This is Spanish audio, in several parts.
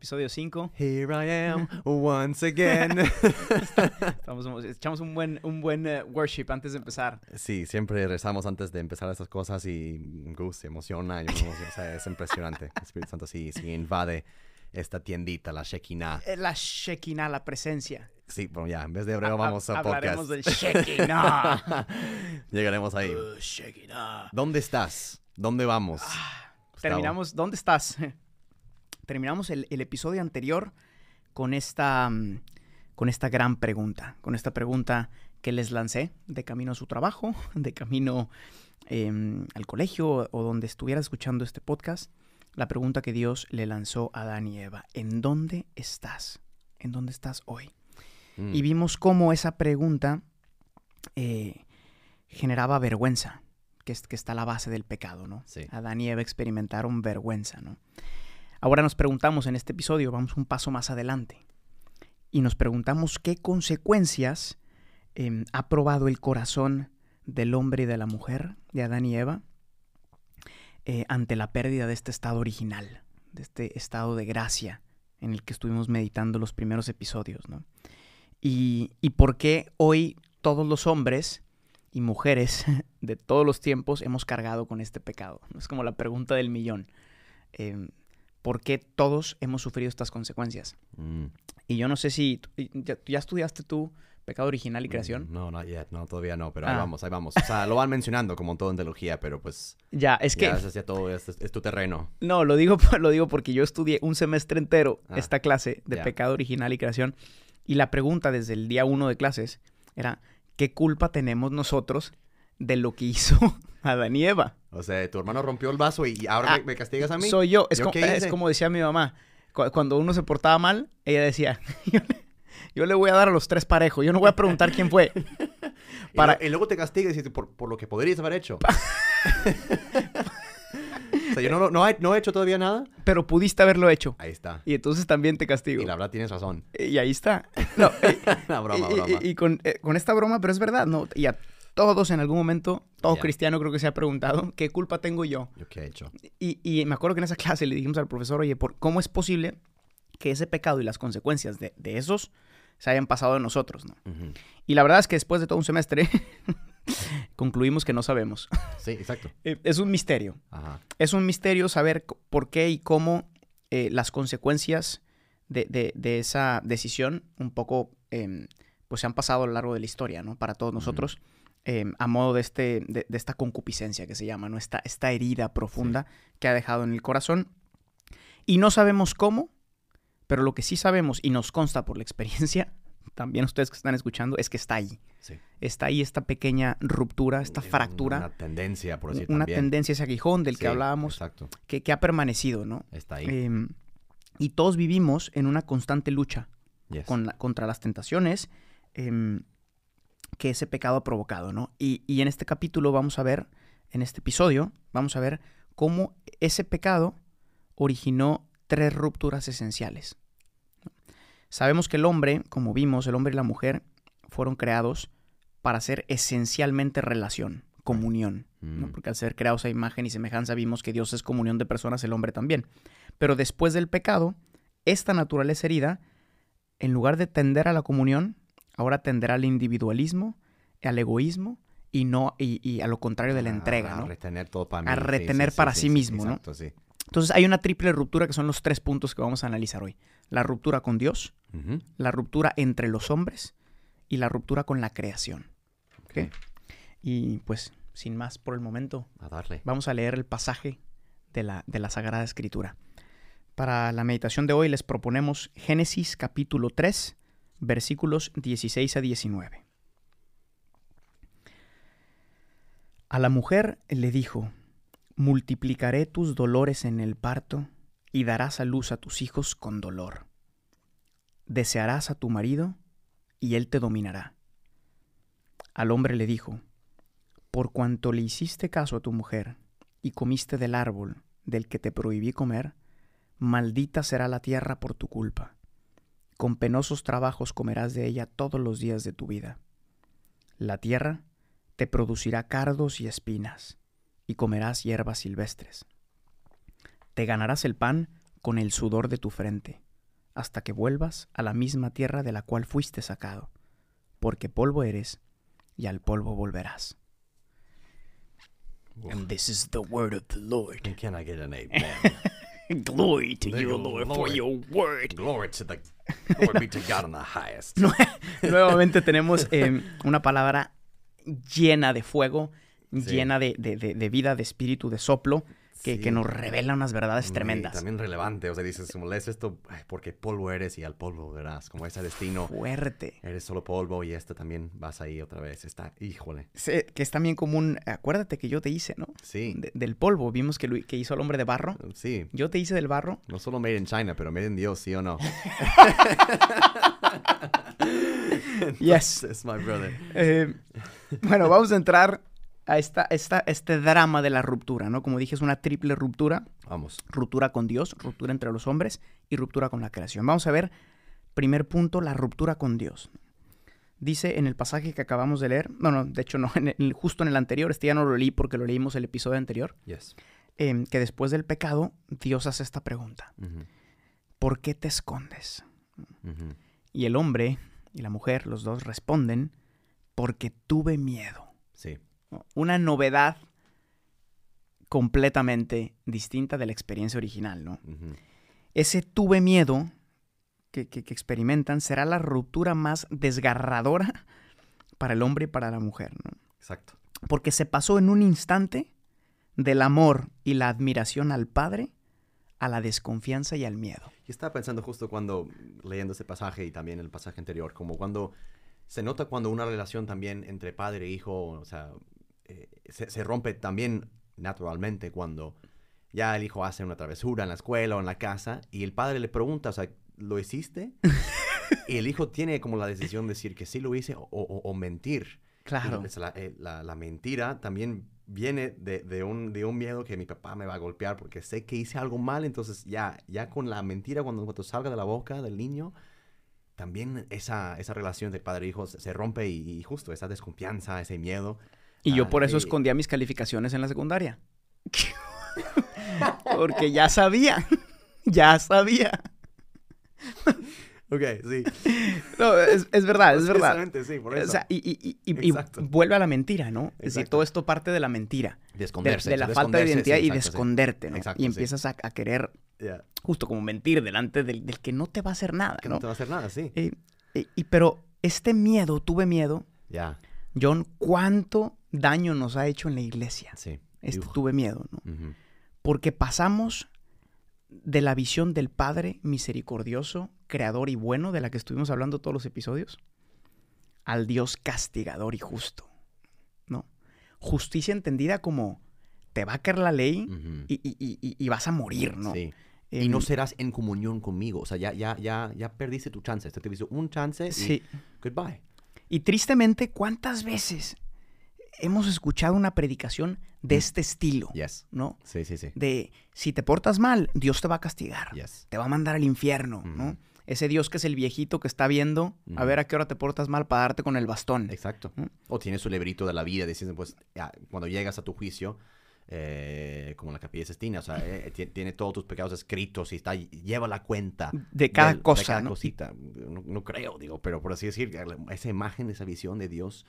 episodio 5. Here I am once again. Estamos, echamos un buen, un buen eh, worship antes de empezar. sí, siempre rezamos antes de empezar estas cosas y Gus se emociona. yo me emociono, o sea, es impresionante. El Espíritu Santo sí, sí invade esta tiendita, la Shekinah. Eh, La Shekinah, la presencia. Sí, bueno, ya, en vez de hebreo vamos a, Hablaremos podcast. del Shekinah. Llegaremos ahí. Uh, Shekinah. ¿Dónde estás? ¿Dónde vamos? Gustavo? Terminamos, ¿dónde estás? Terminamos el, el episodio anterior con esta, mm, con esta gran pregunta, con esta pregunta que les lancé de camino a su trabajo, de camino em, al colegio o donde estuviera escuchando este podcast. La pregunta que Dios le lanzó a Adán y Eva, ¿en dónde estás? ¿En dónde estás hoy? Mm. Y vimos cómo esa pregunta eh, generaba vergüenza, que, es, que está la base del pecado, ¿no? Sí. Adán y Eva experimentaron vergüenza, ¿no? Ahora nos preguntamos en este episodio, vamos un paso más adelante, y nos preguntamos qué consecuencias em, ha probado el corazón del hombre y de la mujer, de Adán y Eva, eh, ante la pérdida de este estado original, de este estado de gracia en el que estuvimos meditando los primeros episodios, ¿no? Y, y por qué hoy todos los hombres y mujeres de todos los tiempos hemos cargado con este pecado. Es como la pregunta del millón. Eh, ¿Por qué todos hemos sufrido estas consecuencias? Mm. Y yo no sé si... ¿Ya, ya estudiaste tú pecado original y creación? No, yet. No, todavía no, pero ahí Ah. vamos, ahí vamos. O sea, lo van mencionando como todo en teología, pero pues Ya, es que... ya es, ya todo es, es tu terreno. No, lo digo, lo digo porque yo estudié un semestre entero Ah, esta clase de pecado original y creación. Y la pregunta desde el día uno de clases era, ¿qué culpa tenemos nosotros de lo que hizo Adán y Eva? O sea, tu hermano rompió el vaso y ahora Ah, me, me castigas a mí. Soy yo. Es, ¿Yo es como decía mi mamá. cu- Cuando uno se portaba mal, ella decía, yo le, yo le voy a dar a los tres parejos. Yo no voy a preguntar quién fue. Y para- lo- y, luego te castigas y por, por lo que podrías haber hecho. o sea, yo no, he, no he hecho todavía nada. Pero pudiste haberlo hecho. Ahí está. Y entonces también te castigo. Y la verdad tienes razón. Y ahí está. No, y- broma, y, y- broma. y con, eh, con esta broma, pero es verdad, ¿no? Y a todos en algún momento, todo Ya. cristiano creo que se ha preguntado, ¿qué culpa tengo yo? ¿Yo qué he hecho? Y, y me acuerdo que en esa clase le dijimos al profesor, oye, ¿por, ¿cómo es posible que ese pecado y las consecuencias de, de esos se hayan pasado a nosotros, ¿no? Y la verdad es que después de todo un semestre, concluimos que no sabemos. Sí, exacto. Eh, Es un misterio. Ajá. Es un misterio saber por qué y cómo eh, las consecuencias de, de- de esa decisión un poco em, pues se han pasado a lo largo de la historia, ¿no? Para todos nosotros, em, a modo de, este, de, de esta concupiscencia que se llama, ¿no? Esta, esta herida profunda que ha dejado en el corazón. Y no sabemos cómo, pero lo que sí sabemos y nos consta por la experiencia, también ustedes que están escuchando, es que está ahí. Sí. Está ahí esta pequeña ruptura, esta Es fractura, Una tendencia, por decir una también. tendencia, ese aguijón del que hablábamos, Exacto. que, que ha permanecido, ¿no? Está ahí. Em, y todos vivimos en una constante lucha Yes. con la- contra las tentaciones em, que ese pecado ha provocado, ¿no? Y, y en este capítulo vamos a ver, en este episodio, vamos a ver cómo ese pecado originó tres rupturas esenciales. Sabemos que el hombre, como vimos, el hombre y la mujer fueron creados para ser esencialmente relación, comunión. ¿no? Mm. Porque al ser creados a imagen y semejanza vimos que Dios es comunión de personas, el hombre también. Pero después del pecado, esta naturaleza herida, en lugar de tender a la comunión, ahora tenderá al individualismo, al egoísmo y no y, y a lo contrario de la A- entrega, A ¿no? retener todo para mí. A sí, retener sí, para sí, mismo, ¿no? Exacto, sí. Entonces hay una triple ruptura que son los tres puntos que vamos a analizar hoy. La ruptura con Dios, la ruptura entre los hombres y la ruptura con la creación. Y pues, sin más por el momento, A darle. vamos a leer el pasaje de la, de la Sagrada Escritura. Para la meditación de hoy les proponemos Génesis capítulo 3, versículos 16 a 19. A la mujer le dijo, multiplicaré tus dolores en el parto y darás a luz a tus hijos con dolor. Desearás a tu marido y él te dominará. Al hombre le dijo, Por cuanto le hiciste caso a tu mujer y comiste del árbol del que te prohibí comer, maldita será la tierra por tu culpa. Con penosos trabajos comerás de ella todos los días de tu vida. La tierra te producirá cardos y espinas, y comerás hierbas silvestres. Te ganarás el pan con el sudor de tu frente, hasta que vuelvas a la misma tierra de la cual fuiste sacado, porque polvo eres, y al polvo volverás. Uf. And this is the word of the Lord. And Can I get an amen? Glory to you, you, Lord, for Lord. your word. Glory to the glory be to God in the highest. Nuevamente tenemos eh, una palabra llena de fuego, Sí. llena de, de- de- de vida, de espíritu, de soplo, que, Sí. que nos revela unas verdades Y tremendas. también relevante, o sea, dices, como lees esto, ay, porque polvo eres y al polvo verás, como ese destino, Fuerte. eres solo polvo y este también vas ahí otra vez, está, híjole, Sí, que es también común, acuérdate que yo te hice, ¿no? sí, De- del polvo, vimos que, lo- que hizo el hombre de barro. sí, Yo te hice del barro. no solo made in China, pero made in Dios, ¿sí o no? Yes. It's my brother. Eh, bueno, vamos a entrar a esta, esta, este drama de la ruptura, ¿no? Como dije, es una triple ruptura. Vamos, ruptura con Dios, ruptura entre los hombres y ruptura con la creación. Vamos a ver, primer punto, la ruptura con Dios. Dice en el pasaje que acabamos de leer, no, no, de hecho no, en el- justo en el anterior, este ya no lo leí porque lo leímos el episodio anterior, yes. em, que después del pecado Dios hace esta pregunta, ¿por qué te escondes? Y el hombre y la mujer, los dos responden, porque tuve miedo. Sí. Una novedad completamente distinta de la experiencia original, ¿no? ese tuve miedo que, que- que experimentan será la ruptura más desgarradora para el hombre y para la mujer, ¿no? exacto. Porque se pasó en un instante del amor y la admiración al Padre a la desconfianza y al miedo. Y estaba pensando justo cuando, leyendo ese pasaje y también el pasaje anterior, como cuando se nota cuando una relación también entre padre e hijo, o sea, eh, se, se rompe también naturalmente cuando ya el hijo hace una travesura en la escuela o en la casa y el padre le pregunta, o sea, ¿lo hiciste? y el hijo tiene como la decisión de decir que sí lo hice o, o- o mentir. Claro. Y la, eh, la- la mentira también viene de, de un, de un miedo que mi papá me va a golpear porque sé que hice algo mal, entonces ya, ya con la mentira cuando, cuando salga de la boca del niño, también esa, esa relación de padre e hijo se, se rompe y, y justo esa desconfianza, ese miedo. Y yo por eso escondía mis calificaciones en la secundaria. Porque ya sabía, ya sabía. Ok, sí. No, es, es verdad, es verdad. Precisamente, sí, por O eso. sea, y, y- y- y- vuelve a la mentira, ¿no? Es decir, todo esto parte de la mentira. de De, esconderse. de la de falta de identidad sí, y de sí. esconderte, ¿no? Exacto, y sí. empiezas a, a querer, justo como mentir delante del, del que no te va a hacer nada, Que ¿no? no te va a hacer nada, sí. Eh, y, y- pero este miedo, tuve miedo, Ya, John, ¿cuánto daño nos ha hecho en la iglesia? sí. Este tuve miedo, ¿no? Porque pasamos de la visión del Padre misericordioso, creador y bueno, de la que estuvimos hablando todos los episodios, al Dios castigador y justo, ¿no? Justicia entendida como te va a caer la ley y, y- y- y- y vas a morir, ¿no? Sí. Y no serás en comunión conmigo. O sea, ya, ya, ya, ya perdiste tu chance. Te dice un chance y sí. goodbye. Y tristemente, ¿cuántas veces hemos escuchado una predicación de Mm. este estilo, Yes. ¿no? Sí, sí, sí. De si te portas mal, Dios te va a castigar. Yes. te va a mandar al infierno, ¿no? Ujú. Ese Dios que es el viejito que está viendo a Ujú. ver a qué hora te portas mal para darte con el bastón. Exacto. ¿Mm? O tienes su librito de la vida diciendo, pues, ya, cuando llegas a tu juicio, eh, como la capilla Sistina, o sea, eh, ti- tiene todos tus pecados escritos y está, lleva la cuenta. De cada del- cosa, De cada ¿no? cosita. No, no creo, digo, pero por así decir, esa imagen, esa visión de Dios,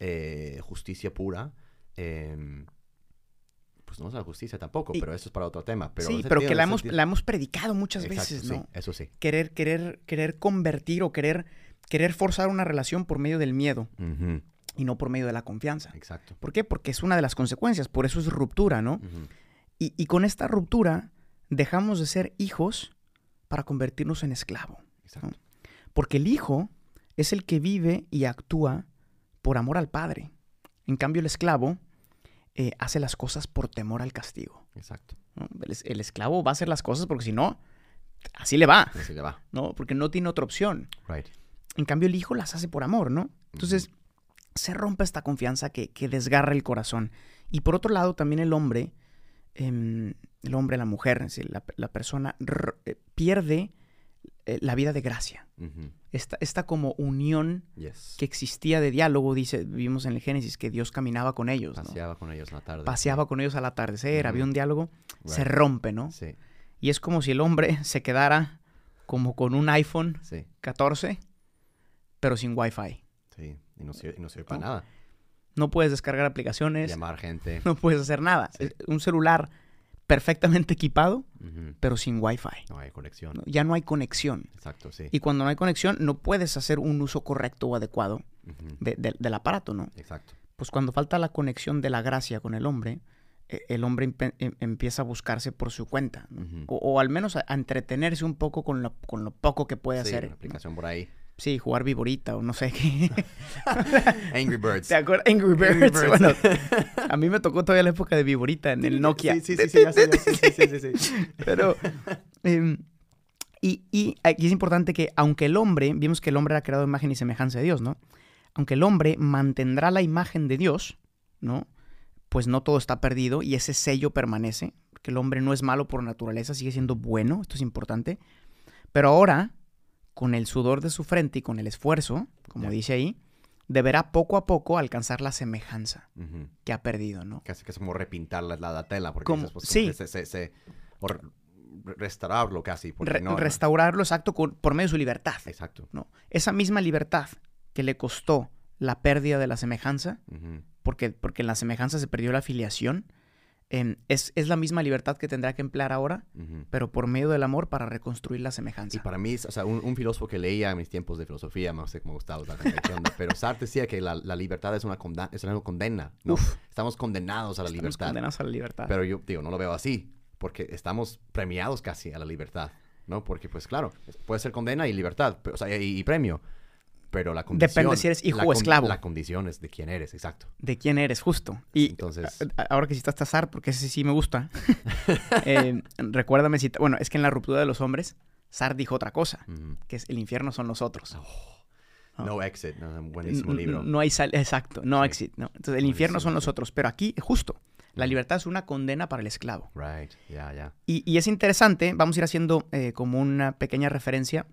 eh, justicia pura, eh, pues no es la justicia tampoco, Y- pero eso es para otro tema. Pero sí, pero que la hemos, la hemos predicado muchas Exacto, veces, sí, ¿no? eso sí. Querer, querer, querer convertir o querer, querer forzar una relación por medio del miedo y no por medio de la confianza. Exacto. ¿Por qué? Porque es una de las consecuencias, por eso es ruptura, ¿no? Y, y con esta ruptura dejamos de ser hijos para convertirnos en esclavo. Exacto. Porque el hijo es el que vive y actúa por amor al padre. En cambio, el esclavo eh, hace las cosas por temor al castigo. Exacto. ¿no? El, es- el esclavo va a hacer las cosas porque si no, así le va, Así le va. ¿no? Porque no tiene otra opción. Right. En cambio, el hijo las hace por amor, ¿no? Entonces, se rompe esta confianza que, que desgarra el corazón. Y por otro lado, también el hombre, em, el hombre, la mujer, es decir, la, la persona eh, pierde eh, la vida de gracia. Ujú. Esta, esta como unión Yes. que existía de diálogo, dice, vimos en el Génesis que Dios caminaba con ellos, ¿no? Paseaba con ellos en la tarde. paseaba con ellos al atardecer, había un diálogo, se rompe, ¿no? Sí, Y es como si el hombre se quedara como con un iPhone sí, 14, pero sin Wi-Fi. sí. Y no sirve, y no sirve para No. nada. No puedes descargar aplicaciones, Llamar gente. no puedes hacer nada. Sí. Un celular perfectamente equipado, pero sin Wi-Fi. No hay conexión. Ya no hay conexión. Exacto, sí. Y cuando no hay conexión, no puedes hacer un uso correcto o adecuado Ujú. de- de- del aparato, ¿no? Exacto. Pues cuando falta la conexión de la gracia con el hombre, eh, el hombre em- empieza a buscarse por su cuenta. o, o al menos a, a entretenerse un poco con lo, con lo poco que puede Sí, hacer. una ¿no? aplicación por ahí. Sí, jugar viborita o no sé qué. Angry Birds. ¿Te acuerdas? Angry Birds. Angry Birds. Bueno, a mí me tocó todavía la época de viborita en el Nokia. Sí, sí, sí, sí, ya sé, ya sé, sí, sí, sí, sí. Pero, em, y, y aquí es importante que, aunque el hombre, vimos que el hombre era creado imagen y semejanza de Dios, ¿no? Aunque el hombre mantendrá la imagen de Dios, ¿no? Pues no todo está perdido y ese sello permanece, que el hombre no es malo por naturaleza, sigue siendo bueno, esto es importante. Pero ahora, con el sudor de su frente y con el esfuerzo, como dice ahí, deberá poco a poco alcanzar la semejanza que ha perdido, ¿no? Casi que es como repintar la, la, la tela. Porque Como- pues, sí. se, se, se- o re- restaurarlo casi. Porque Re- no, restaurarlo exacto con- por medio de su libertad. Exacto. ¿no? Esa misma libertad que le costó la pérdida de la semejanza, porque, porque en la semejanza se perdió la afiliación, es, es la misma libertad que tendrá que emplear ahora, pero por medio del amor para reconstruir la Y semejanza. para mí, o sea, un, un filósofo que leía en mis tiempos de filosofía, no sé cómo gustaba usar la definición, pero Sartre decía que la, la libertad es una, conda- es una condena. ¿no? Uf. Estamos condenados a la Estamos libertad. condenados a la libertad. Pero yo, digo, no lo veo así, porque estamos premiados casi a la libertad, ¿no? Porque, pues claro, puede ser condena y libertad, pero- o sea, y, y premio, pero la condición... Depende si eres hijo o esclavo. La condición es de quién eres, exacto. de quién eres, justo. Y Entonces, a- ahora que citaste a Sartre, porque ese sí me gusta, eh, recuérdame si... Bueno, es que en la ruptura de los hombres, Sartre dijo otra cosa, que es el infierno son nosotros. Ah. No Exit, no, buenísimo libro. No hay sal, exacto, no Sí. exit, no. Entonces el infierno son nosotros, pero aquí, justo, la libertad es una condena para el esclavo. Right, ya, ya. Y, y es interesante, vamos a ir haciendo eh, como una pequeña referencia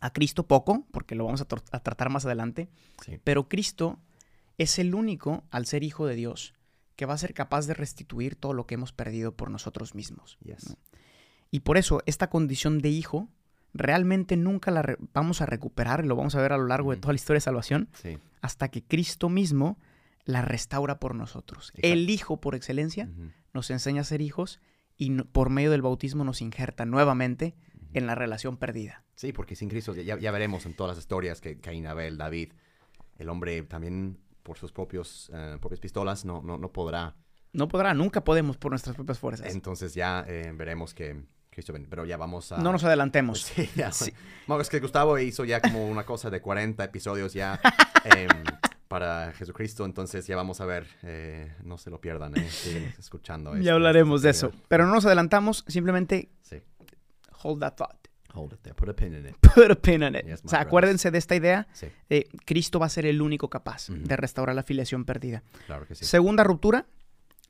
a Cristo poco, porque lo vamos a, tr- a tratar más adelante, Sí. pero Cristo es el único, al ser hijo de Dios, que va a ser capaz de restituir todo lo que hemos perdido por nosotros mismos. Yes. ¿no? Y por eso esta condición de hijo realmente nunca la re- vamos a recuperar, y lo vamos a ver a lo largo de toda la historia de salvación, Sí. hasta que Cristo mismo la restaura por nosotros. Exacto. El Hijo por excelencia nos enseña a ser hijos y no- por medio del bautismo nos injerta nuevamente. En la relación perdida. Sí, porque sin Cristo, ya, ya veremos en todas las historias que Caín, Abel, David, el hombre también por sus propios, eh, propias pistolas no, no, no podrá. No podrá, nunca podemos por nuestras propias fuerzas. Entonces ya eh, veremos que Cristo ven- Pero ya vamos a... No nos adelantemos. Sí, ya. Sí. No, es que Gustavo hizo ya como una cosa de 40 episodios ya em, para Jesucristo, entonces ya vamos a ver, eh, no se lo pierdan, eh, siguen escuchando. esto, Ya hablaremos de eso. Pero no nos adelantamos, simplemente Sí, hold that thought. hold it there, put a pin in it. Put a pin in it. Yes, o sea, acuérdense de esta idea. Sí, Cristo va a ser el único capaz de restaurar la filiación perdida. claro que sí. Segunda ruptura,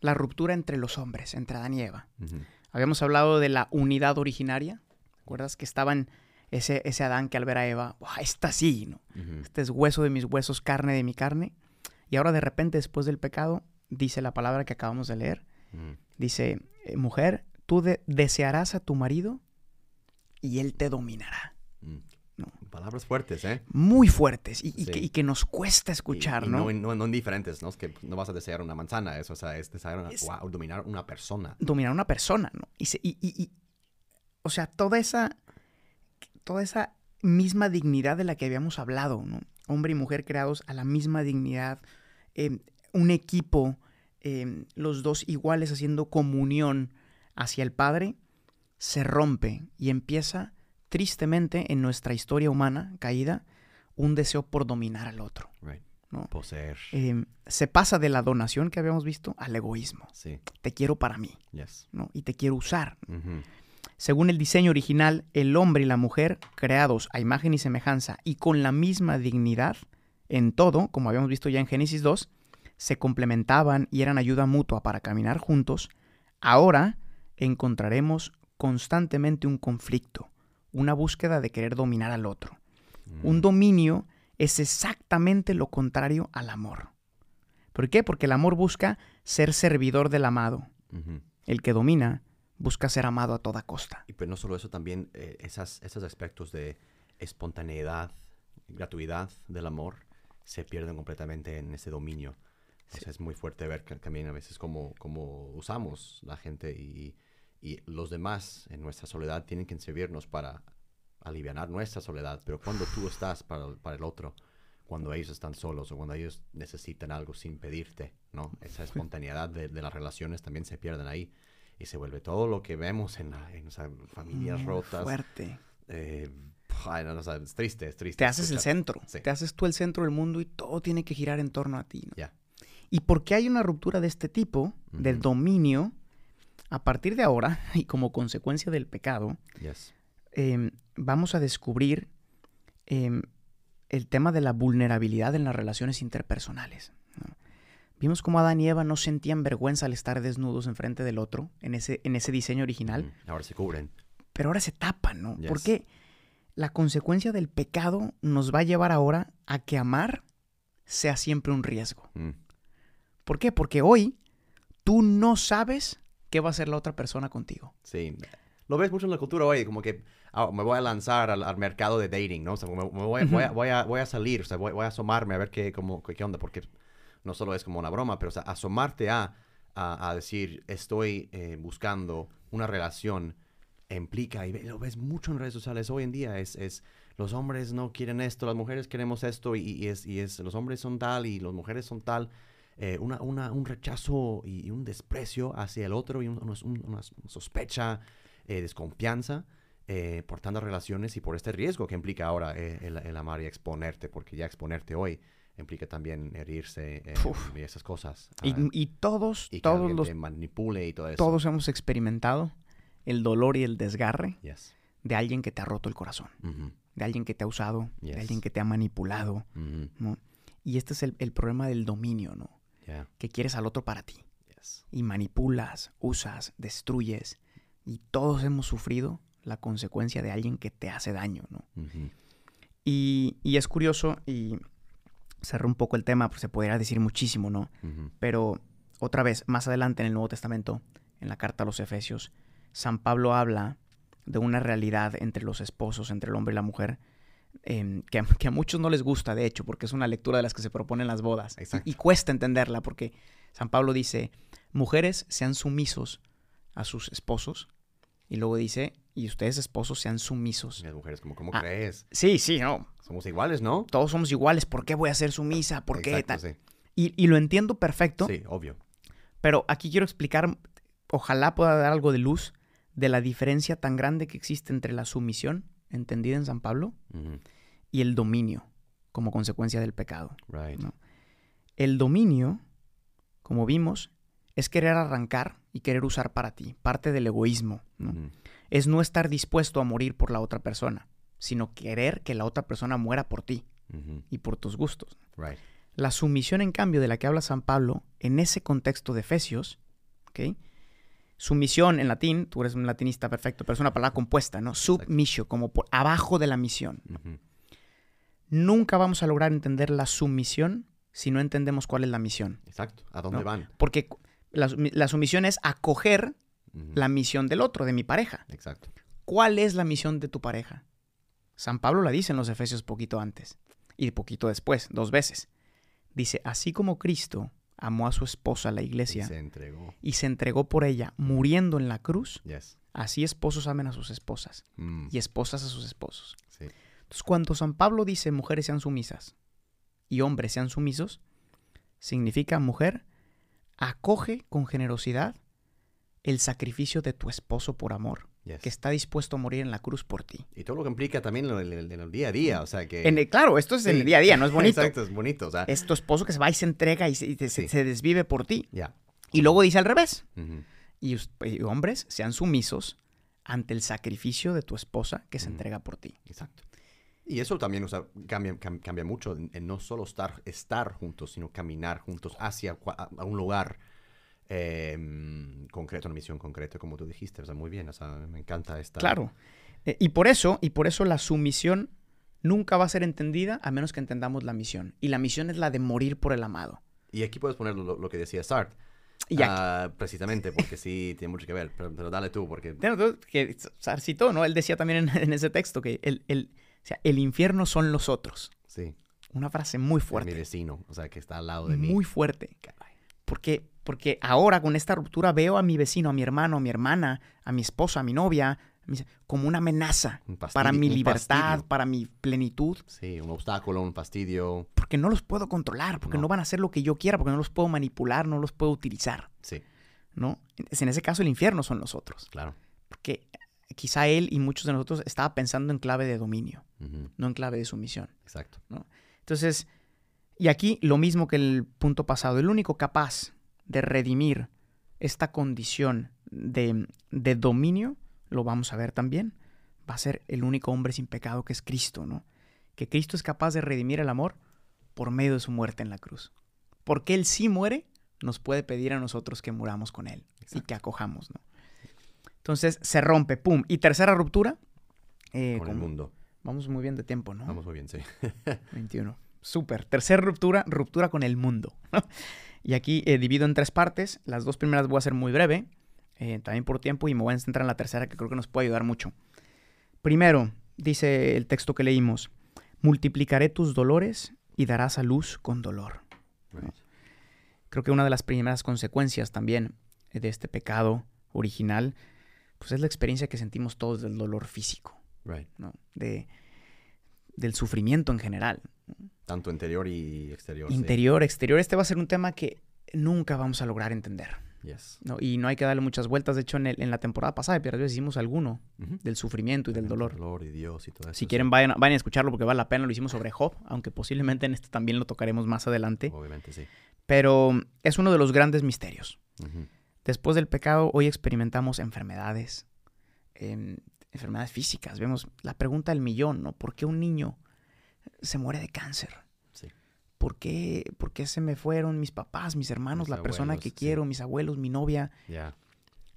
la ruptura entre los hombres, entre Adán y Eva. Habíamos hablado de la unidad originaria. ¿Recuerdas que estaban ese, ese Adán que al ver a Eva, "Buah, esta sí, ¿no? Este es hueso de mis huesos, carne de mi carne. Y ahora de repente, después del pecado, dice la palabra que acabamos de leer. Dice, eh, mujer, tú de- desearás a tu marido y él te dominará. Mm. No. Palabras fuertes, ¿eh? Muy fuertes y, que, y que nos cuesta escuchar, Y- ¿no? No, no, no indiferentes, ¿no? Es que no vas a desear una manzana, eso, o sea, es desear una, Es- wow, dominar una persona. Dominar una persona, ¿no? Y, se- y- y- y- o sea, toda esa, toda esa misma dignidad de la que habíamos hablado, ¿no? Hombre y mujer creados a la misma dignidad, eh, un equipo, eh, los dos iguales haciendo comunión hacia el Padre, se rompe y empieza tristemente en nuestra historia humana caída un deseo por dominar al otro. Right. ¿no? Poseer. Eh, se pasa de la donación que habíamos visto al egoísmo. Sí. Te quiero para mí, Yes. ¿no? Y te quiero usar. Según el diseño original, el hombre y la mujer, creados a imagen y semejanza y con la misma dignidad en todo, como habíamos visto ya en Génesis 2, se complementaban y eran ayuda mutua para caminar juntos, ahora encontraremos constantemente un conflicto, una búsqueda de querer dominar al otro. Un dominio es exactamente lo contrario al amor. ¿Por qué? Porque el amor busca ser servidor del amado. El que domina busca ser amado a toda costa. Y pues no solo eso, también eh, esas, esos aspectos de espontaneidad, gratuidad del amor se pierden completamente en ese dominio. O sea, es muy fuerte ver que también a veces cómo, cómo usamos la gente y, y los demás en nuestra soledad tienen que servirnos para aliviar nuestra soledad, pero cuando tú estás para, el- para el otro, cuando ellos están solos o cuando ellos necesitan algo sin pedirte, ¿no? Esa espontaneidad de, de las relaciones también se pierden ahí y se vuelve todo lo que vemos en, la- en o sea, familias Muy rotas. Fuerte. eh, ay, no, no, o sea, es triste, es triste. Te haces el escuchar. centro. Sí. Te haces tú el centro del mundo y todo tiene que girar en torno a ti. ¿no? Ya. ¿Y por qué hay una ruptura de este tipo, de Ujú. dominio? A partir de ahora, y como consecuencia del pecado, Yes. em, vamos a descubrir em, el tema de la vulnerabilidad en las relaciones interpersonales. ¿no? Vimos cómo Adán y Eva no sentían vergüenza al estar desnudos enfrente del otro en ese, en ese diseño original. Ahora se cubren. pero ahora se tapan, ¿no? Yes. Porque la consecuencia del pecado nos va a llevar ahora a que amar sea siempre un riesgo. Mm. ¿Por qué? Porque hoy tú no sabes qué va a hacer la otra persona contigo. Sí. Lo ves mucho en la cultura hoy, como que ah, me voy a lanzar al, al mercado de dating, ¿no? O sea, me, me voy, voy a, voy, a, voy a salir, o sea, voy, voy a asomarme a ver qué, cómo, qué, onda, porque no solo es como una broma, pero o sea, asomarte a, a, a decir, estoy eh, buscando una relación, implica, y lo ves mucho en redes sociales hoy en día, es, es los hombres no quieren esto, las mujeres queremos esto, y, y es, y es, los hombres son tal y las mujeres son tal. Eh, una, una- un rechazo y, y un desprecio hacia el otro y un- una sospecha, eh, desconfianza eh, por tantas relaciones y por este riesgo que implica ahora eh, el, el amar y exponerte, porque ya exponerte hoy implica también herirse eh, y esas cosas. Y, ah, y todos, y todos los, te manipule y todo eso. todos hemos experimentado el dolor y el desgarre Yes. de alguien que te ha roto el corazón, de alguien que te ha usado, de alguien que te ha manipulado. Y este es el, el problema del dominio, ¿no? Yeah, Que quieres al otro para ti. yes. Y manipulas, usas, destruyes. Y todos hemos sufrido la consecuencia de alguien que te hace daño, ¿no? Y, y es curioso, y cerré un poco el tema, pues se podría decir muchísimo, ¿no? Pero otra vez, más adelante en el Nuevo Testamento, en la carta a los Efesios, San Pablo habla de una realidad entre los esposos, entre el hombre y la mujer, em, que, a- que a muchos no les gusta, de hecho, porque es una lectura de las que se proponen las bodas. Y- Exacto. Y, cuesta entenderla, porque San Pablo dice, mujeres sean sumisos a sus esposos, y luego dice, y ustedes esposos sean sumisos. Y las mujeres, como, ¿cómo Ah. crees? Sí, sí, no, Somos iguales, ¿no? todos somos iguales, ¿por qué voy a ser sumisa? ¿Por qué? Exacto, tal? sí. Y, y lo entiendo perfecto, Sí, obvio. pero aquí quiero explicar, ojalá pueda dar algo de luz de la diferencia tan grande que existe entre la sumisión, entendida en San Pablo, y el dominio, como consecuencia del pecado. Right. No. El dominio, como vimos, es querer arrancar y querer usar para ti, parte del egoísmo. Es no estar dispuesto a morir por la otra persona, sino querer que la otra persona muera por ti y por tus gustos. Right. La sumisión, en cambio, de la que habla San Pablo, en ese contexto de Efesios, ¿ok? Sumisión en latín, tú eres un latinista perfecto, pero es una palabra compuesta, ¿no? Submissio, como por abajo de la misión. Nunca vamos a lograr entender la sumisión si no entendemos cuál es la misión. Exacto. ¿A dónde No. van? Porque la, la sumisión es acoger la misión del otro, de mi pareja. Exacto. ¿Cuál es la misión de tu pareja? San Pablo la dice en los Efesios poquito antes y poquito después, dos veces. Dice, así como Cristo amó a su esposa, la Y iglesia, se entregó. y se entregó por ella, muriendo en la cruz, Yes. así esposos amen a sus esposas Mm, y esposas a sus esposos. sí. Entonces, cuando San Pablo dice mujeres sean sumisas y hombres sean sumisos, significa mujer, acoge con generosidad el sacrificio de tu esposo por amor. Yes. que está dispuesto a morir en la cruz por ti. Y todo lo que implica también en el, en el día a día, o sea que... En el- claro, esto es en el día a día, no es bonito. Exacto, es bonito, o sea... Es tu esposo que se va y se entrega y se, y te- se- Sí. se desvive por ti. Ya. Y luego dice al revés. Ujú. Y, hombres sean sumisos ante el sacrificio de tu esposa que se entrega por ti. Exacto. Y eso también o sea, cambia, cam- cambia mucho en, en no solo estar, estar juntos, sino caminar juntos hacia a un lugar eh, concreto, una misión concreta, como tú dijiste. O sea, muy bien, o sea, me encanta esta... Claro. Eh, y por eso, y por eso la sumisión nunca va a ser entendida a menos que entendamos la misión. Y la misión es la de morir por el amado. Y aquí puedes poner lo, lo que decía Sart. Y Ah, precisamente, porque sí tiene mucho que ver. Pero, pero dale tú, porque... Bueno, tú, que ¿no? Él decía también en, en ese texto que el, el- o sea, el infierno son los otros. Sí, Una frase muy es mi fuerte. vecino, o sea, que está al lado de mí. Muy fuerte. Caray. Porque, porque ahora con esta ruptura veo a mi vecino, a mi hermano, a mi hermana, a mi esposa, a mi novia, como una amenaza Un fastidio- para mi libertad, fastidio. para mi plenitud. Sí, un obstáculo, un fastidio. Porque no los puedo controlar, porque no. No. van a hacer lo que yo quiera, porque no los puedo manipular, no los puedo utilizar, Sí, ¿no? Es- En ese caso el infierno son los otros. claro. Porque quizá él y muchos de nosotros estaba pensando en clave de dominio, no en clave de sumisión. Exacto. Entonces, y aquí lo mismo que el punto pasado, el único capaz de redimir esta condición de, de dominio, lo vamos a ver también, va a ser el único hombre sin pecado que es Cristo, ¿no? Que Cristo es capaz de redimir el amor por medio de su muerte en la cruz. Porque Él sí muere, nos puede pedir a nosotros que muramos con Él y que acojamos, ¿no? Entonces se rompe, pum. Y tercera ruptura. eh, Con el mundo. Vamos muy bien de tiempo, ¿no? Vamos muy bien, sí. 21. Súper. Tercer ruptura, ruptura con el mundo. Y aquí eh, divido en tres partes. Las dos primeras voy a ser muy breve, eh, también por tiempo, y me voy a centrar en la tercera que creo que nos puede ayudar mucho. Primero, dice el texto que leímos, multiplicaré tus dolores y darás a luz con dolor. Right. Creo que una de las primeras consecuencias también de este pecado original, pues es la experiencia que sentimos todos del dolor físico, Right. ¿no? De, del sufrimiento en general. Tanto interior y exterior. sí. Interior, exterior, este va a ser un tema que nunca vamos a lograr entender. Yes. ¿no? Y no hay que darle muchas vueltas. De hecho, en, el- en la temporada pasada de Piedras hicimos alguno del sufrimiento y del dolor. Dolor y Dios y todo eso. Si quieren, vayan, vayan a escucharlo porque vale la pena. Lo hicimos sobre Job, aunque posiblemente en este también lo tocaremos más adelante. Obviamente, sí. Pero es uno de los grandes misterios. Después del pecado, hoy experimentamos enfermedades, em, enfermedades físicas. Vemos la pregunta del millón, ¿no? ¿Por qué un niño se muere de cáncer? Sí. ¿Por qué, por qué se me fueron mis papás, mis hermanos, Mis la persona que sí. quiero, mis abuelos, mi novia?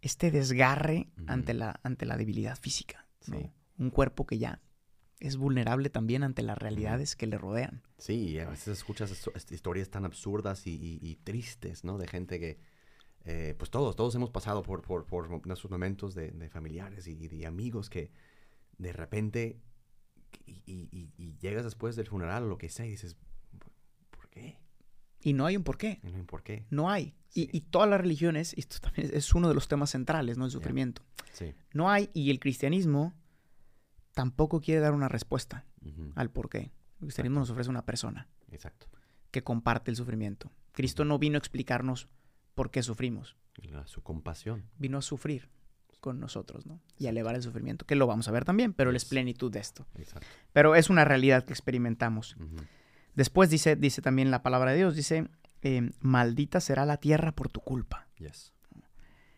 Este desgarre ante, la, ante la debilidad física. Un cuerpo que ya es vulnerable también ante las realidades que le rodean. Sí, y a veces escuchas historias tan absurdas y, y- y tristes, ¿no? De gente que, eh, pues todos, todos hemos pasado por, por, por nuestros momentos de, de familiares y, y de amigos que de repente, y, y- y- y llegas después del funeral o lo que sea y dices, ¿por qué? Y no hay un porqué. Y no hay por qué. No hay. Y, Sí. y todas las religiones, y esto también es- uno de los temas centrales, ¿no? El sufrimiento. Sí. No hay, y el cristianismo tampoco quiere dar una respuesta Ujú. al por qué. El cristianismo nos ofrece una persona Exacto. que comparte el sufrimiento. Cristo no vino a explicarnos por qué sufrimos, la- su compasión. vino a sufrir con nosotros, ¿no? Y a elevar el sufrimiento, que lo vamos a ver también, pero él es plenitud de esto. Exacto. Pero es una realidad que experimentamos. Después dice, dice también la palabra de Dios, dice, eh, maldita será la tierra por tu culpa. Yes.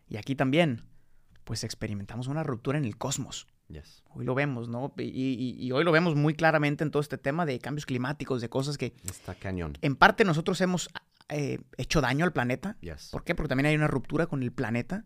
Y aquí también, pues experimentamos una ruptura en el cosmos. Yes. Hoy lo vemos, ¿no? Y, y- y hoy lo vemos muy claramente en todo este tema de cambios climáticos, de cosas que Está cañón. en parte nosotros hemos eh, hecho daño al planeta. Yes. ¿Por qué? Porque también hay una ruptura con el planeta.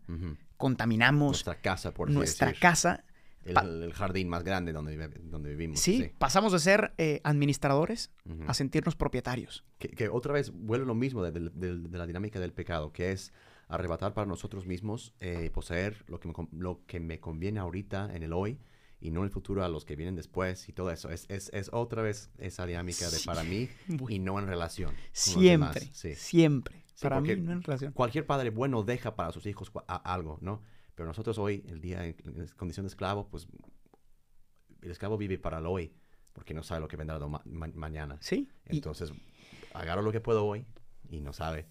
Contaminamos Nuestra casa, por nuestra decir. casa. El, el jardín más grande donde, vive- donde vivimos. Sí, pasamos de ser eh, administradores Ujú. a sentirnos propietarios. que, que otra vez vuelve lo mismo de, de- de- de la dinámica del pecado, que es arrebatar para nosotros mismos, eh, poseer lo que, me, lo que me conviene ahorita en el hoy y no en el futuro a los que vienen después y todo eso. Es, es, es otra vez esa dinámica de Sí. para mí y no en relación. Siempre, Sí. siempre. Sí, Para mí no en relación. Cualquier padre bueno deja para sus hijos a- algo, ¿no? Pero nosotros hoy, el día en, condición de esclavo, pues el esclavo vive para el hoy, porque no sabe lo que vendrá ma- ma- mañana. Sí. y- Entonces, agarro lo que puedo hoy y no sabe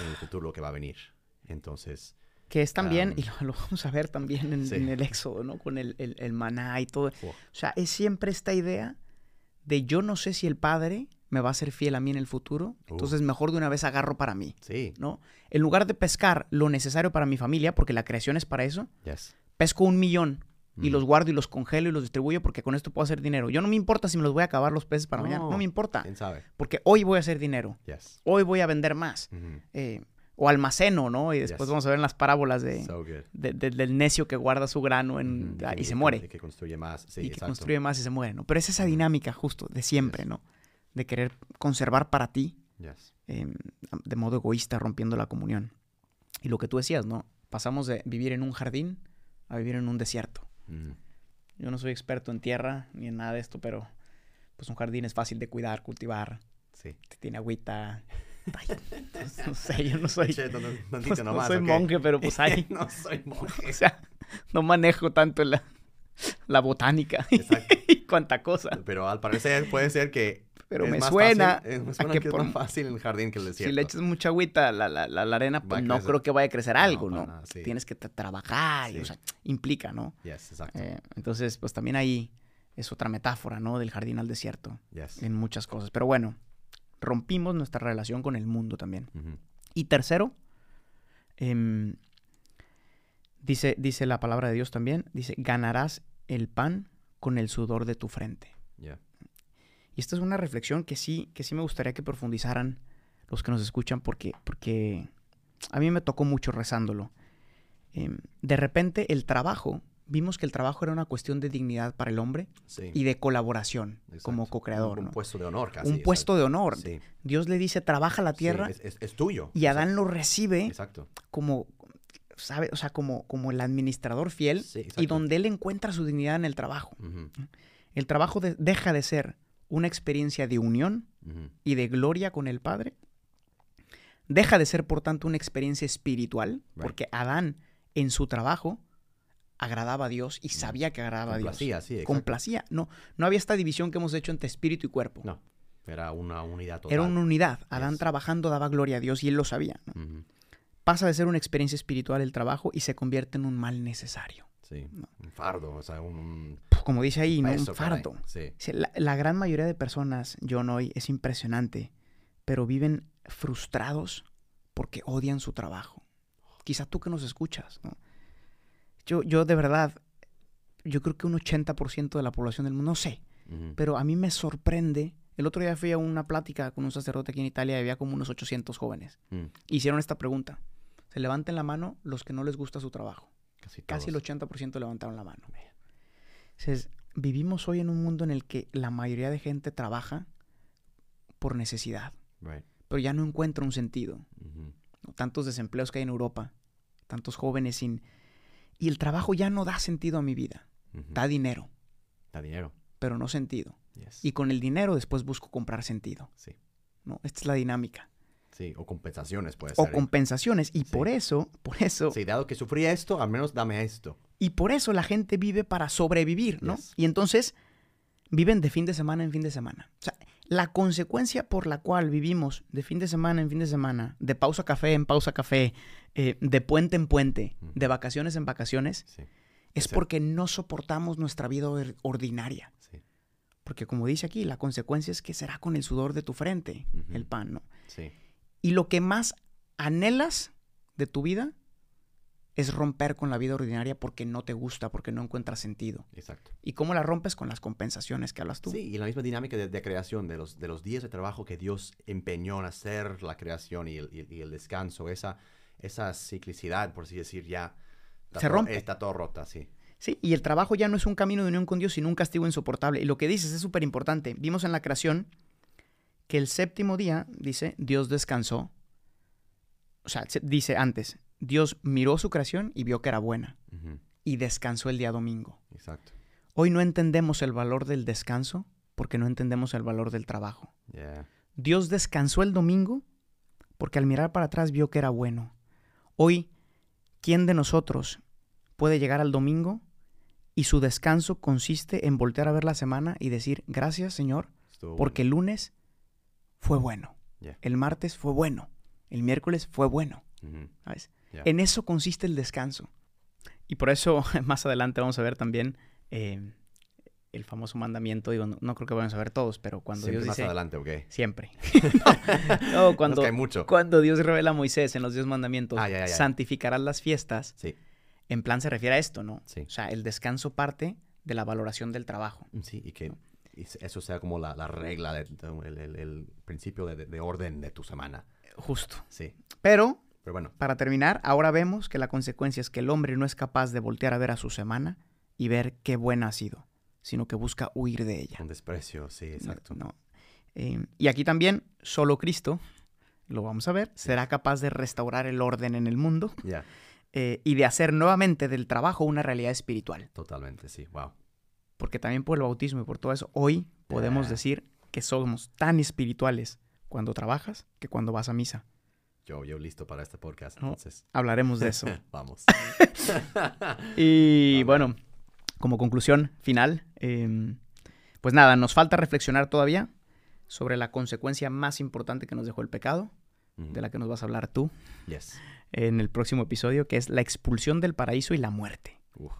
en el futuro lo que va a venir. Entonces, Que es también, Am, y lo, lo vamos a ver también en, sí. en el Éxodo, ¿no? Con el, el- el maná y todo. Fu- O sea, es siempre esta idea de yo no sé si el Padre me va a ser fiel a mí en el futuro, Uh. entonces mejor de una vez agarro para mí, Sí. ¿no? En lugar de pescar lo necesario para mi familia, porque la creación es para eso, Yes. pesco un millón y Mm. los guardo y los congelo y los distribuyo porque con esto puedo hacer dinero. Yo no me importa si me los voy a acabar los peces para mañana, no me importa, ¿Quién sabe? porque hoy voy a hacer dinero, Yes. hoy voy a vender más, eh, o almaceno, ¿no? Y después Yes. vamos a ver en las parábolas de, So good. de- de- del necio que guarda su grano en, ah, y que- se muere. Que construye más. Sí, y que construye más y se muere, ¿no? Pero es esa dinámica justo de siempre, Yes. ¿no? De querer conservar para ti Yes. eh, de modo egoísta, rompiendo la comunión. Y lo que tú decías, ¿no? Pasamos de vivir en un jardín a vivir en un desierto. Ujú. Yo no soy experto en tierra ni en nada de esto, pero pues un jardín es fácil de cuidar, cultivar, Sí. te tiene agüita. Ay, no sé, yo no soy, Che, no- no- pues, nomás, soy monje, pero pues ahí, no soy monje. o sea, no manejo tanto la, la botánica Exacto. y cuánta cosa. Pero al parecer puede ser que. Pero me suena fácil- es- me a suena que que, es por- más fácil en el jardín que el desierto. Si le echas mucha agüita a la, la, la- la arena, pues no crecer. creo que vaya a crecer algo, ¿no? nada, sí. Tienes que tra- trabajar, y, o sea, implica, ¿no? Yes, exacto. Eh, entonces, pues también ahí es otra metáfora, ¿no? Del jardín al desierto, yes. en muchas cosas. Pero bueno, rompimos nuestra relación con el mundo también. Y tercero, em, dice, dice la palabra de Dios también, dice, ganarás el pan con el sudor de tu frente. Yeah. Y esta es una reflexión que sí, que sí me gustaría que profundizaran los que nos escuchan porque, porque a mí me tocó mucho rezándolo. Em, de repente el trabajo, vimos que el trabajo era una cuestión de dignidad para el hombre Sí. y de colaboración como co-creador. Un, puesto de honor casi. Un puesto de honor. Sí. Dios le dice, trabaja la Sí, tierra es, es- es tuyo. y Adán lo recibe Exacto. como, ¿sabe? O sea, como, como el administrador fiel y donde él encuentra su dignidad en el trabajo. El trabajo de- deja de ser una experiencia de unión y de gloria con el Padre. Deja de ser, por tanto, una experiencia espiritual, Right. porque Adán en su trabajo agradaba a Dios y sabía que agradaba a Dios. Complacía, sí. Complacía. No, no había esta división que hemos hecho entre espíritu y cuerpo. No, era una unidad total. Era una unidad. Adán Yes. trabajando daba gloria a Dios y él lo sabía. Pasa de ser una experiencia espiritual el trabajo y se convierte en un mal necesario. Sí, No. un fardo, o sea, un, un Como dice ahí, ¿no? un peso, caray. fardo. Sí, La, la gran mayoría de personas, John, hoy es impresionante, pero viven frustrados porque odian su trabajo. Quizá tú que nos escuchas, ¿no? Yo, yo de verdad, yo creo que un 80% de la población del mundo, no sé, pero a mí me sorprende. El otro día fui a una plática con un sacerdote aquí en Italia y había como unos 800 jóvenes. mm, Hicieron esta pregunta. Se levanten la mano los que no les gusta su trabajo. casi Casi el todos. 80% levantaron la mano. Entonces, vivimos hoy en un mundo en el que la mayoría de gente trabaja por necesidad, Right, pero ya no encuentra un sentido. Tantos desempleos que hay en Europa, tantos jóvenes sin... Y el trabajo ya no da sentido a mi vida. Da dinero, Da dinero. pero no sentido. Yes. Y con el dinero después busco comprar sentido. Sí. ¿no? Esta es la dinámica. Sí, o compensaciones puede O ser. ¿eh? compensaciones. Y Sí. por eso, por eso, Sí, dado que sufrí esto, al menos dame esto. Y por eso la gente vive para sobrevivir, ¿no? Yes. Y entonces viven de fin de semana en fin de semana. O sea, la consecuencia por la cual vivimos de fin de semana en fin de semana, de pausa café en pausa café, eh, de puente en puente, de vacaciones en vacaciones, Sí, es porque no soportamos nuestra vida or- ordinaria. sí, Porque como dice aquí, la consecuencia es que será con el sudor de tu frente el pan, ¿no? sí. Y lo que más anhelas de tu vida es romper con la vida ordinaria porque no te gusta, porque no encuentras sentido. Exacto. ¿Y cómo la rompes? Con las compensaciones que hablas tú. Sí, y la misma dinámica de, de creación, de los, de los días de trabajo que Dios empeñó en hacer la creación y el, y- y el descanso, esa, esa ciclicidad, por así decir, ya está Se todo- rompe. Está todo rota, sí. Sí, y el trabajo ya no es un camino de unión con Dios, sino un castigo insoportable. Y lo que dices es súper importante. Vimos en la creación que el séptimo día, dice, Dios descansó. O sea, se- dice antes, Dios miró su creación y vio que era buena. Y descansó el día domingo. Exacto. Hoy no entendemos el valor del descanso porque no entendemos el valor del trabajo. Yeah. Dios descansó el domingo porque al mirar para atrás vio que era bueno. Hoy, ¿quién de nosotros puede llegar al domingo y su descanso consiste en voltear a ver la semana y decir, gracias Señor, porque el lunes fue bueno, Yeah. el martes fue bueno, el miércoles fue bueno. Ujú, ¿sabes? En eso consiste el descanso. Y por eso más adelante vamos a ver también eh, el famoso mandamiento. Digo, no, no creo que vamos a ver todos, pero cuando Siempre Dios más dice... adelante, ¿ok? Siempre. no, cuando, hay mucho. cuando Dios revela a Moisés en los diez mandamientos, Ah, ya, ya, ya. santificarás las fiestas, Sí, en plan se refiere a esto, ¿no? sí. O sea, el descanso parte de la valoración del trabajo. Sí, y que eso sea como la, la regla, de- el, el- el principio de, de orden de tu semana. Justo. Sí, Pero, pero bueno, para terminar, ahora vemos que la consecuencia es que el hombre no es capaz de voltear a ver a su semana y ver qué buena ha sido, sino que busca huir de ella. con desprecio, sí, exacto. No. Eh, y aquí también, solo Cristo, lo vamos a ver, será capaz de restaurar el orden en el mundo Ya, eh, y de hacer nuevamente del trabajo una realidad espiritual. totalmente, sí, wow. Porque también por el bautismo y por todo eso, hoy podemos Ya. decir que somos tan espirituales cuando trabajas que cuando vas a misa. Yo, yo listo para este podcast, No. entonces. Hablaremos de eso. Vamos. Y bueno, como conclusión final, em, pues nada, nos falta reflexionar todavía sobre la consecuencia más importante que nos dejó el pecado, de la que nos vas a hablar tú Yes. en el próximo episodio, que es la expulsión del paraíso y la muerte. Uf,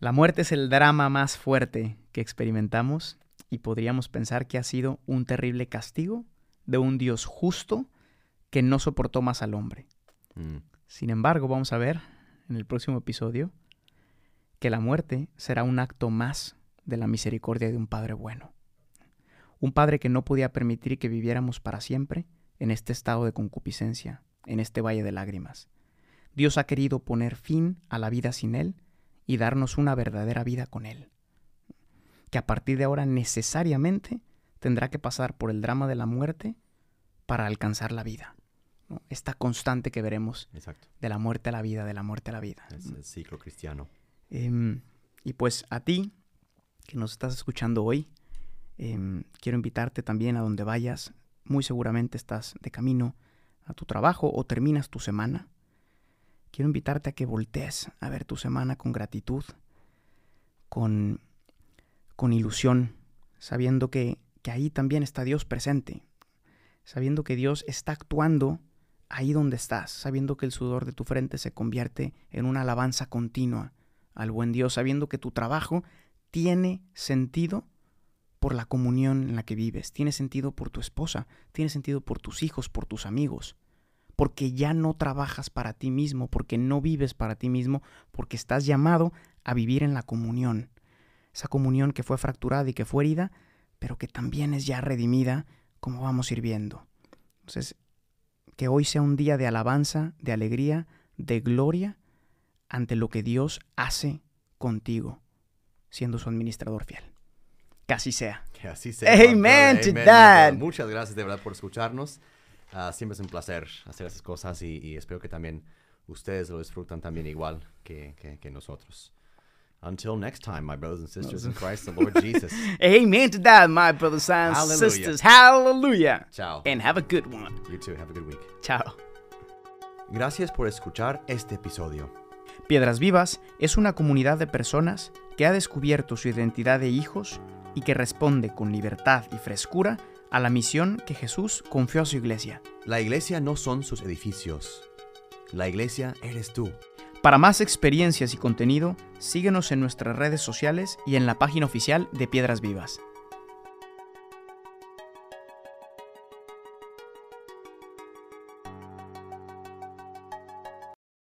La muerte es el drama más fuerte que experimentamos y podríamos pensar que ha sido un terrible castigo de un Dios justo que no soportó más al hombre. mm, Sin embargo, vamos a ver en el próximo episodio que la muerte será un acto más de la misericordia de un Padre bueno. Un Padre que no podía permitir que viviéramos para siempre en este estado de concupiscencia, en este valle de lágrimas. Dios ha querido poner fin a la vida sin Él y darnos una verdadera vida con Él. Que a partir de ahora necesariamente tendrá que pasar por el drama de la muerte para alcanzar la vida. ¿no? Esta constante que veremos exacto. de la muerte a la vida, de la muerte a la vida. Es el ciclo cristiano. Em, y pues a ti, que nos estás escuchando hoy, em, quiero invitarte también a donde vayas. Muy seguramente estás de camino a tu trabajo o terminas tu semana. Quiero invitarte a que voltees a ver tu semana con gratitud, con, con ilusión, sabiendo que, que ahí también está Dios presente, sabiendo que Dios está actuando ahí donde estás, sabiendo que el sudor de tu frente se convierte en una alabanza continua al buen Dios, sabiendo que tu trabajo tiene sentido por la comunión en la que vives, tiene sentido por tu esposa, tiene sentido por tus hijos, por tus amigos, porque ya no trabajas para ti mismo, porque no vives para ti mismo, porque estás llamado a vivir en la comunión, esa comunión que fue fracturada y que fue herida, pero que también es ya redimida, como vamos a ir viendo. Entonces, que hoy sea un día de alabanza, de alegría, de gloria ante lo que Dios hace contigo, siendo su administrador fiel. Que así sea. Que así sea. Amen brother. to Amen, that. Muchas gracias de verdad por escucharnos. Ah, siempre es un placer hacer esas cosas y, y espero que también ustedes lo disfrutan también igual que, que, que nosotros. Until next time, my brothers and sisters in Christ, the Lord Jesus. Amen to that, my brothers and Hallelujah. sisters. Hallelujah. Ciao. And have a good one. You too. Have a good week. Chao. Gracias por escuchar este episodio. Piedras Vivas es una comunidad de personas que ha descubierto su identidad de hijos y que responde con libertad y frescura a la misión que Jesús confió a su iglesia. La iglesia no son sus edificios. La iglesia eres tú. Para más experiencias y contenido, síguenos en nuestras redes sociales y en la página oficial de Piedras Vivas.